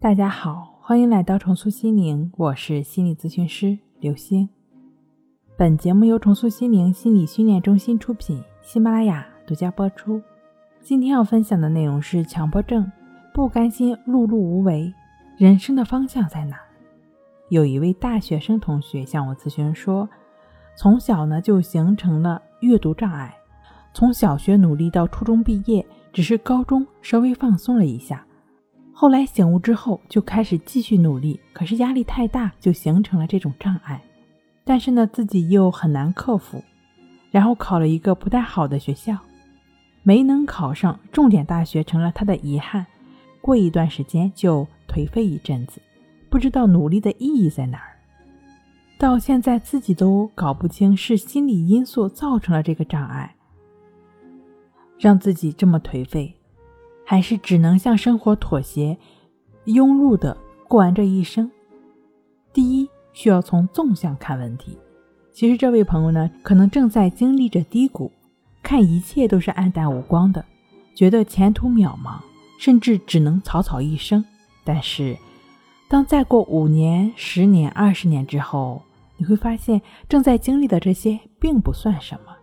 大家好，欢迎来到重塑心灵，我是心理咨询师刘星。本节目由重塑心灵心理训练中心出品，喜马拉雅独家播出。今天要分享的内容是强迫症，不甘心碌碌无为，人生的方向在哪？有一位大学生同学向我咨询说，从小呢就形成了阅读障碍，从小学努力到初中毕业，只是高中稍微放松了一下。后来醒悟之后，就开始继续努力，可是压力太大，就形成了这种障碍。但是呢，自己又很难克服，然后考了一个不太好的学校，没能考上重点大学，成了他的遗憾。过一段时间就颓废一阵子，不知道努力的意义在哪儿。到现在自己都搞不清是心理因素造成了这个障碍，让自己这么颓废。还是只能向生活妥协，庸碌的过完这一生。第一，需要从纵向看问题。其实这位朋友呢，可能正在经历着低谷，看一切都是暗淡无光的，觉得前途渺茫，甚至只能草草一生。但是，当再过五年、十年、二十年之后，你会发现，正在经历的这些并不算什么，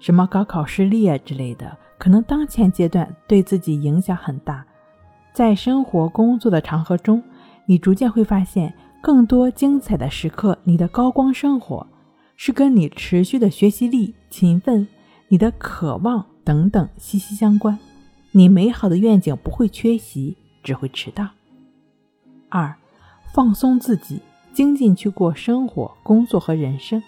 什么高考失利啊之类的。可能当前阶段对自己影响很大，在生活工作的长河中，你逐渐会发现更多精彩的时刻。你的高光生活是跟你持续的学习力、勤奋、你的渴望等等息息相关。你美好的愿景不会缺席，只会迟到。二，放松自己，精进去过生活、工作和人生。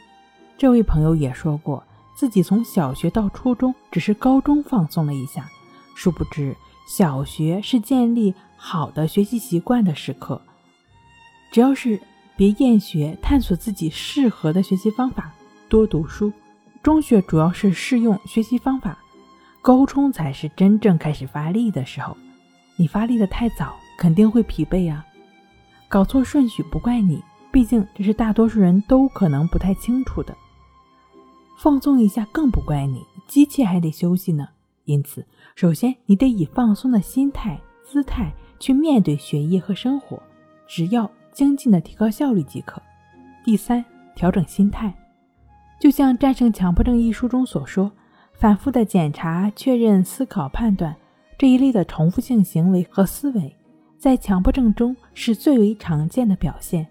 这位朋友也说过。自己从小学到初中，只是高中放松了一下，殊不知小学是建立好的学习习惯的时刻。只要是别厌学，探索自己适合的学习方法，多读书。中学主要是适用学习方法，高中才是真正开始发力的时候。你发力的太早，肯定会疲惫啊。搞错顺序不怪你，毕竟这是大多数人都可能不太清楚的。放松一下更不怪你，机器还得休息呢。因此，首先你得以放松的心态、姿态去面对学业和生活，只要精进的提高效率即可。第三，调整心态，就像《战胜强迫症》一书中所说，反复的检查、确认、思考、判断这一类的重复性行为和思维，在强迫症中是最为常见的表现。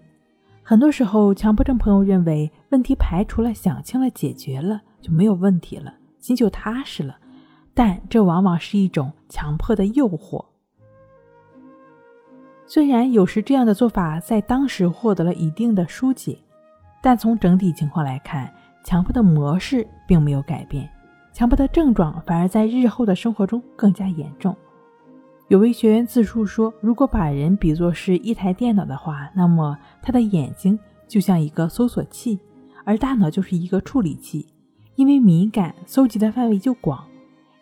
很多时候，强迫症朋友认为问题排除了、想清了、解决了就没有问题了，心就踏实了。但这往往是一种强迫的诱惑。虽然有时这样的做法在当时获得了一定的疏解，但从整体情况来看，强迫的模式并没有改变，强迫的症状反而在日后的生活中更加严重。有位学员自述说：“如果把人比作是一台电脑的话，那么他的眼睛就像一个搜索器，而大脑就是一个处理器。因为敏感，搜集的范围就广；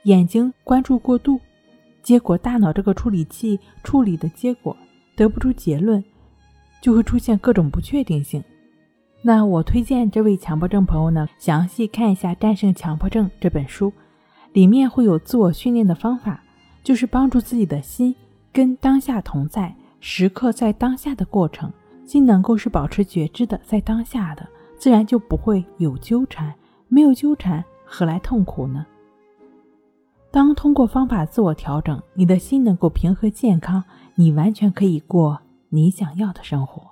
眼睛关注过度，结果大脑这个处理器处理的结果得不出结论，就会出现各种不确定性。那我推荐这位强迫症朋友呢，详细看一下《战胜强迫症》这本书，里面会有自我训练的方法。”就是帮助自己的心跟当下同在，时刻在当下的过程，心能够是保持觉知的，在当下的，自然就不会有纠缠，没有纠缠，何来痛苦呢？当通过方法自我调整，你的心能够平和健康，你完全可以过你想要的生活。